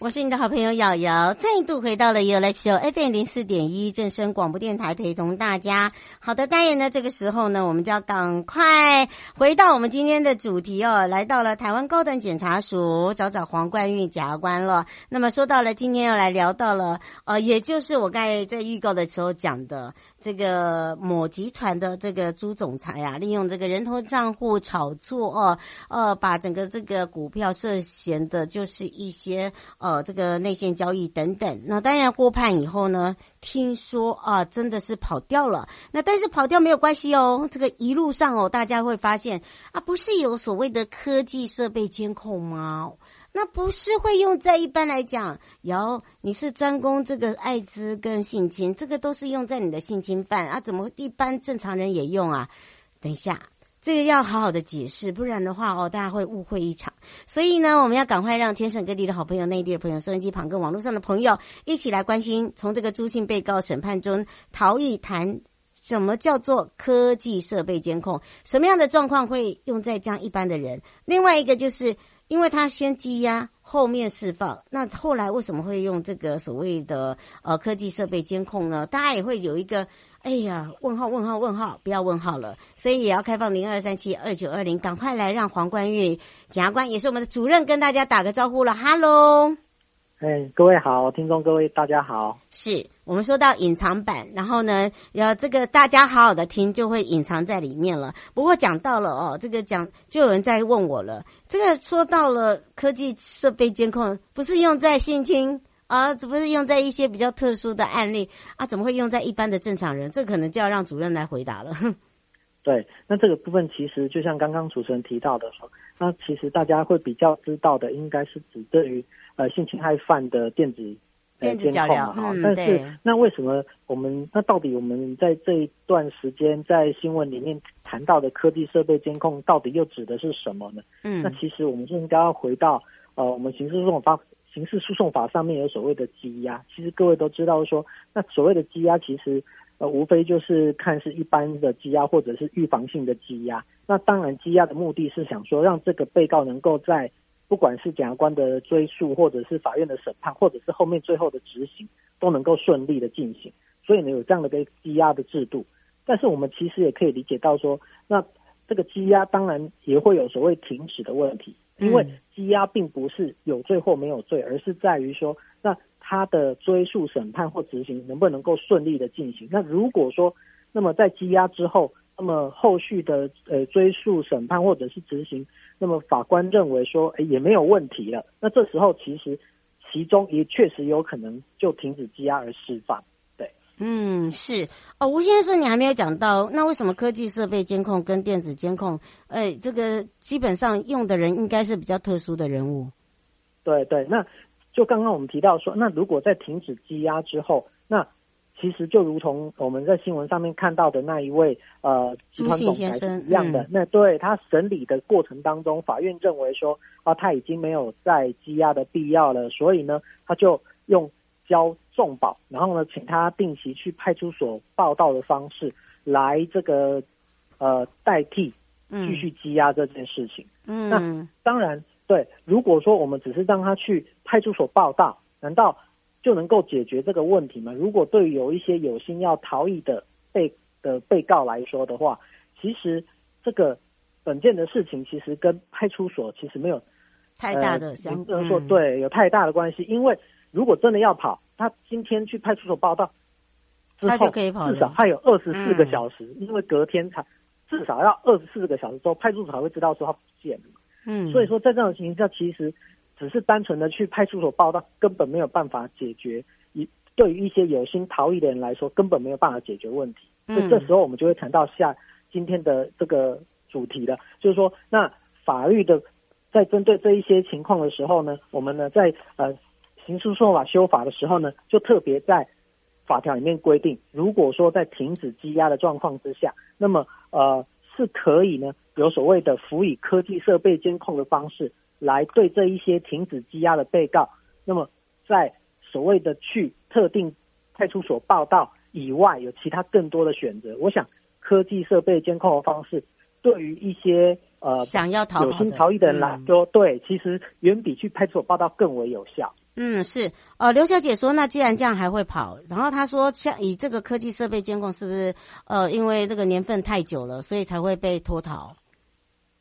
我是你的好朋友瑶瑶，再度回到了 You Live Show FM 零四点一正声广播电台，陪同大家。好的，当然呢，这个时候呢，我们就要赶快回到我们今天的主题哦，来到了台湾高等检察署找找黄冠玉检察官了。那么说到了今天要来聊到了，呃，也就是我刚才在预告的时候讲的。这个某集团的这个朱总裁啊，利用这个人头账户炒作哦，呃，把整个这个股票涉嫌的就是一些呃呃这个内线交易等等。那当然过判以后呢，听说啊真的是跑掉了。那但是跑掉没有关系哦，这个一路上哦，大家会发现啊，不是有所谓的科技设备监控吗？那不是会用在一般来讲，有你是专攻这个艾滋跟性侵，这个都是用在你的性侵犯啊，怎么一般正常人也用啊？等一下，这个要好好的解释，不然的话哦，大家会误会一场。所以呢，我们要赶快让全省各地的好朋友、内地的朋友、收音机旁跟网络上的朋友一起来关心，从这个朱姓被告审判中逃逸谈，什么叫做科技设备监控？什么样的状况会用在这样一般的人？另外一个就是。因为他先羁押，后面释放，那后来为什么会用这个所谓的呃科技设备监控呢？大家也会有一个哎呀问号问号问号，不要问号了，所以也要开放零二三七二九二零，赶快来让黄冠玉检察官也是我们的主任跟大家打个招呼了，哈喽。哎，各位好，听众各位大家好。是我们说到隐藏版，然后呢，要这个大家好好的听，就会隐藏在里面了。不过讲到了哦，这个讲就有人在问我了，这个说到了科技设备监控，不是用在性侵啊，只不是用在一些比较特殊的案例啊，怎么会用在一般的正常人？这可能就要让主任来回答了。对，那这个部分其实就像刚刚主持人提到的说，那其实大家会比较知道的，应该是指对于。呃，性侵害犯的电子呃监控嘛，哈、嗯，但是那为什么我们那到底我们在这一段时间在新闻里面谈到的科技设备监控，到底又指的是什么呢？嗯，那其实我们就应该要回到呃，我们刑事诉讼法刑事诉讼法上面有所谓的羁押，其实各位都知道说，那所谓的羁押其实呃无非就是看是一般的羁押或者是预防性的羁押，那当然羁押的目的是想说让这个被告能够在不管是检察官的追诉，或者是法院的审判，或者是后面最后的执行，都能够顺利的进行。所以呢，有这样的一个羁押的制度。但是我们其实也可以理解到说，那这个羁押当然也会有所谓停止的问题，因为羁押并不是有罪或没有罪，而是在于说，那他的追诉、审判或执行能不能够顺利的进行。那如果说，那么在羁押之后，那么后续的呃追诉、审判或者是执行。那么法官认为说，哎，也没有问题了。那这时候其实其中也确实有可能就停止羁押而释放。对，嗯，是哦。吴先生，你还没有讲到，那为什么科技设备监控跟电子监控，哎，这个基本上用的人应该是比较特殊的人物。对对，那就刚刚我们提到说，那如果在停止羁押之后，那其实就如同我们在新闻上面看到的那一位呃集团总裁一样的，嗯、那对他审理的过程当中，法院认为说啊他已经没有再羁押的必要了，所以呢他就用交重保，然后呢请他定期去派出所报到的方式来这个呃代替继续羁押这件事情。嗯，那当然对，如果说我们只是让他去派出所报到，难道？就能够解决这个问题吗？如果对于有一些有心要逃逸的被的被告来说的话，其实这个本件的事情其实跟派出所其实没有太大的相关，不能说对有太大的关系。因为如果真的要跑，他今天去派出所报到，之后，可以跑，至少还有二十四个小时，嗯、因为隔天才至少要二十四个小时之后，派出所才会知道说他不见了。嗯，所以说在这种情况下，其实只是单纯的去派出所报到，根本没有办法解决。一对于一些有心逃逸的人来说，根本没有办法解决问题。嗯、所以这时候我们就会谈到下今天的这个主题了，就是说，那法律的在针对这一些情况的时候呢，我们呢在呃刑事诉讼法修法的时候呢，就特别在法条里面规定，如果说在停止羁押的状况之下，那么呃是可以呢。有所谓的辅以科技设备监控的方式来对这一些停止羁押的被告，那么在所谓的去特定派出所报到以外，有其他更多的选择。我想科技设备监控的方式对于一些呃想要逃有心逃逸的人来说，嗯、对，其实远比去派出所报道更为有效。嗯，是。呃，刘小姐说，那既然这样还会跑，然后她说，像以这个科技设备监控，是不是呃因为这个年份太久了，所以才会被脱逃？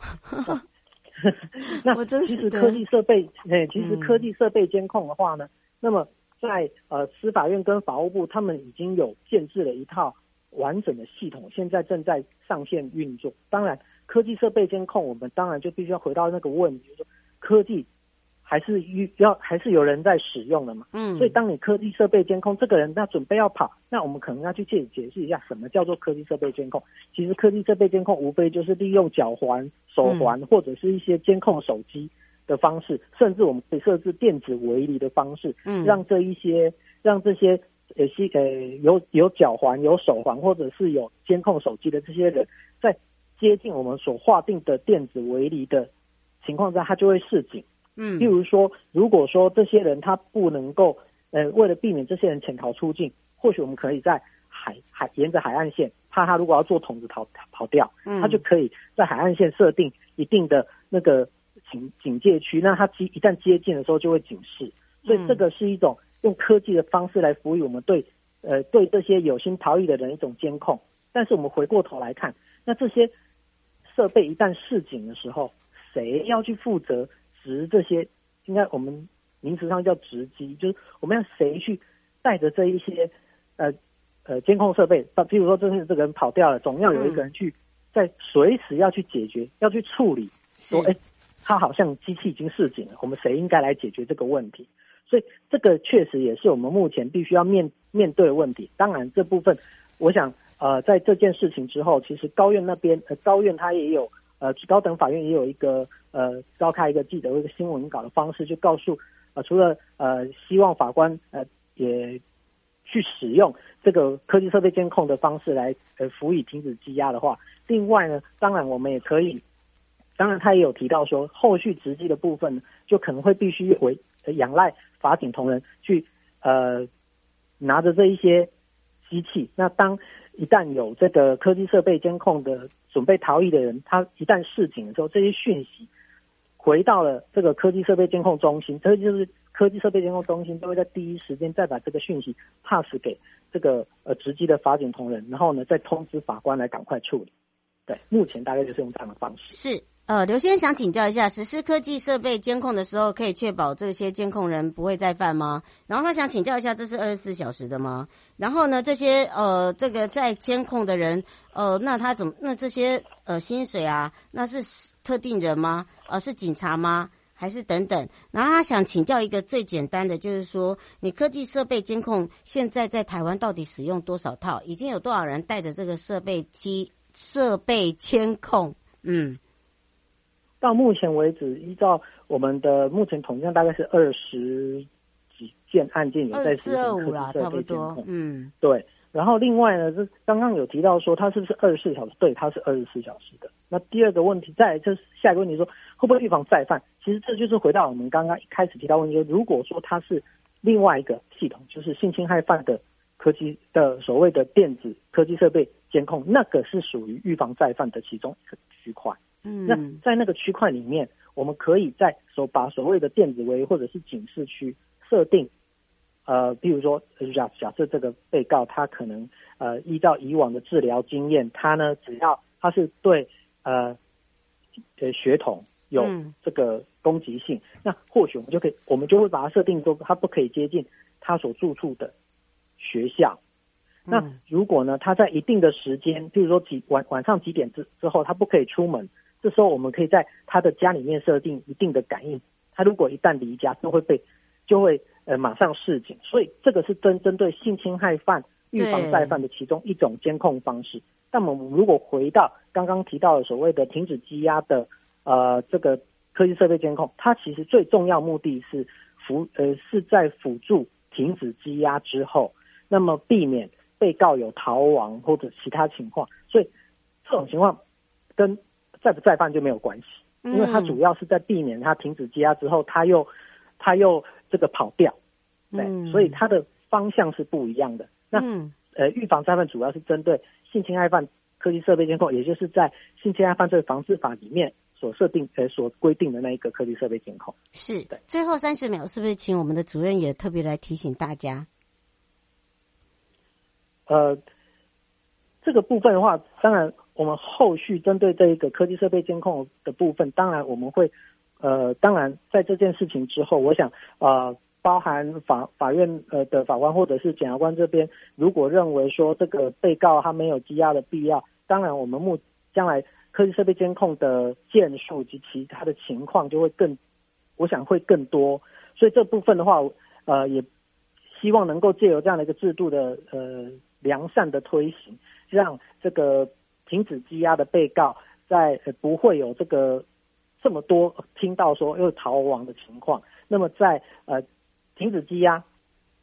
那其实科技设备，哎，其实科技设备监控的话呢，嗯、那么在呃司法院跟法务部，他们已经有建制了一套完整的系统，现在正在上线运作。当然，科技设备监控，我们当然就必须要回到那个问题，就是说科技。还是要还是有人在使用的嘛，嗯，所以当你科技设备监控这个人他准备要跑，那我们可能要去解解释一下什么叫做科技设备监控。其实科技设备监控无非就是利用脚环、手环或者是一些监控手机的方式，嗯、甚至我们可以设置电子围篱的方式，嗯，让这一些让这些呃是呃有有脚环、有手环或者是有监控手机的这些人，在接近我们所划定的电子围篱的情况下，他就会示警。嗯，例如说，如果说这些人他不能够，呃，为了避免这些人潜逃出境，或许我们可以在海海沿着海岸线，怕他如果要做筒子逃跑掉，嗯，他就可以在海岸线设定一定的那个警警戒区，那他接一旦接近的时候就会警示，所以这个是一种用科技的方式来辅以我们对，呃，对这些有心逃逸的人一种监控。但是我们回过头来看，那这些设备一旦示警的时候，谁要去负责？值这些，应该我们名词上叫值机，就是我们要谁去带着这一些呃呃监控设备，譬如说这是这个人跑掉了，总要有一个人去在随时要去解决，要去处理，说哎，他好像机器已经示警了，我们谁应该来解决这个问题？所以这个确实也是我们目前必须要面面对的问题。当然这部分，我想呃在这件事情之后，其实高院那边呃高院他也有。呃，高等法院也有一个呃，召开一个记者会一个新闻稿的方式，就告诉呃，除了呃，希望法官呃也去使用这个科技设备监控的方式来呃，辅以停止羁押的话，另外呢，当然我们也可以，当然他也有提到说，后续执纪的部分呢就可能会必须为仰赖法警同仁去呃拿着这一些机器，那当一旦有这个科技设备监控的。准备逃逸的人，他一旦示警的时候，这些讯息回到了这个科技设备监控中心，这就是科技设备监控中心都会在第一时间再把这个讯息 pass 给这个呃直机的法警同仁，然后呢再通知法官来赶快处理。对，目前大概就是用这样的方式。是。呃，刘先生想请教一下，实施科技设备监控的时候，可以确保这些监控人不会再犯吗？然后他想请教一下，这是二十四小时的吗？然后呢，这些呃，这个在监控的人，呃，那他怎么？那这些呃薪水啊，那是特定人吗？呃，是警察吗？还是等等？然后他想请教一个最简单的，就是说，你科技设备监控现在在台湾到底使用多少套？已经有多少人带着这个设备机设备监控？嗯。到目前为止，依照我们的目前统计，大概是二十几件案件有在实行科技设备监控。嗯，对。然后另外呢，是刚刚有提到说，它是不是二十四小时？对，它是二十四小时的。那第二个问题，再来就是下一个问题说，会不会预防再犯？其实这就是回到我们刚刚一开始提到问题，说如果说它是另外一个系统，就是性侵害犯的科技的所谓的电子科技设备监控，那个是属于预防再犯的其中一个区块。嗯，那在那个区块里面，我们可以在所把所谓的电子围或者是警示区设定，呃，比如说假假设这个被告他可能呃依照以往的治疗经验，他呢只要他是对呃呃血统有这个攻击性，嗯、那或许我们就可以，我们就会把它设定说他不可以接近他所住处的学校。那如果呢，他在一定的时间，比如说几晚晚上几点之之后，他不可以出门，这时候我们可以在他的家里面设定一定的感应，他如果一旦离家，就会被就会呃马上示警。所以这个是针针对性侵害犯预防再犯的其中一种监控方式。那么如果回到刚刚提到的所谓的停止羁押的呃这个科技设备监控，它其实最重要目的是辅呃是在辅助停止羁押之后，那么避免。被告有逃亡或者其他情况，所以这种情况跟再不再犯就没有关系，因为他主要是在避免他停止羁押之后，他又他又这个跑掉，对，所以他的方向是不一样的。那呃，预防再犯主要是针对性侵害犯科技设备监控，也就是在性侵害犯罪防治法里面所设定呃所规定的那一个科技设备监控。是的，最后三十秒，是不是请我们的主任也特别来提醒大家？呃，这个部分的话，当然我们后续针对这一个科技设备监控的部分，当然我们会，呃，当然在这件事情之后，我想，呃，包含法法院呃的法官或者是检察官这边，如果认为说这个被告他没有羁押的必要，当然我们目将来科技设备监控的件数及其他的情况就会更，我想会更多，所以这部分的话，呃，也希望能够借由这样的一个制度的呃。良善的推行，让这个停止羁押的被告在不会有这个这么多听到说又逃亡的情况。那么在呃停止羁押，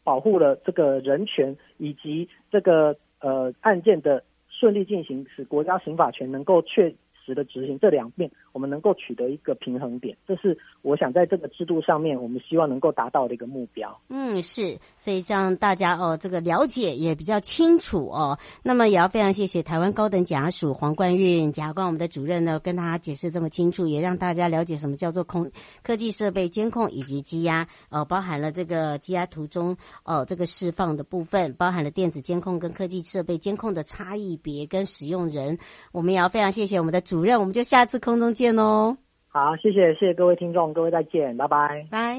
保护了这个人权以及这个呃案件的顺利进行，使国家刑法权能够确实的执行，这两面我们能够取得一个平衡点，这是我想在这个制度上面，我们希望能够达到的一个目标。嗯，是，所以让大家哦，这个了解也比较清楚哦。那么也要非常谢谢台湾高等检察署黄冠运检察官，我们的主任呢，跟大家解释这么清楚，也让大家了解什么叫做空科技设备监控以及羁押，呃，包含了这个羁押途中哦这个释放的部分，包含了电子监控跟科技设备监控的差异别跟使用人。我们也要非常谢谢我们的。主任，我们就下次空中见哦。好，谢谢，谢谢各位听众，各位再见，拜拜，拜。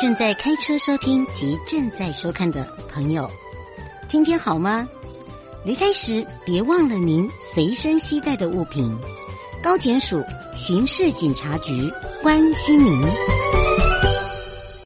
正在开车收听及正在收看的朋友，今天好吗？离开时别忘了您随身携带的物品。高检署刑事警察局关心您。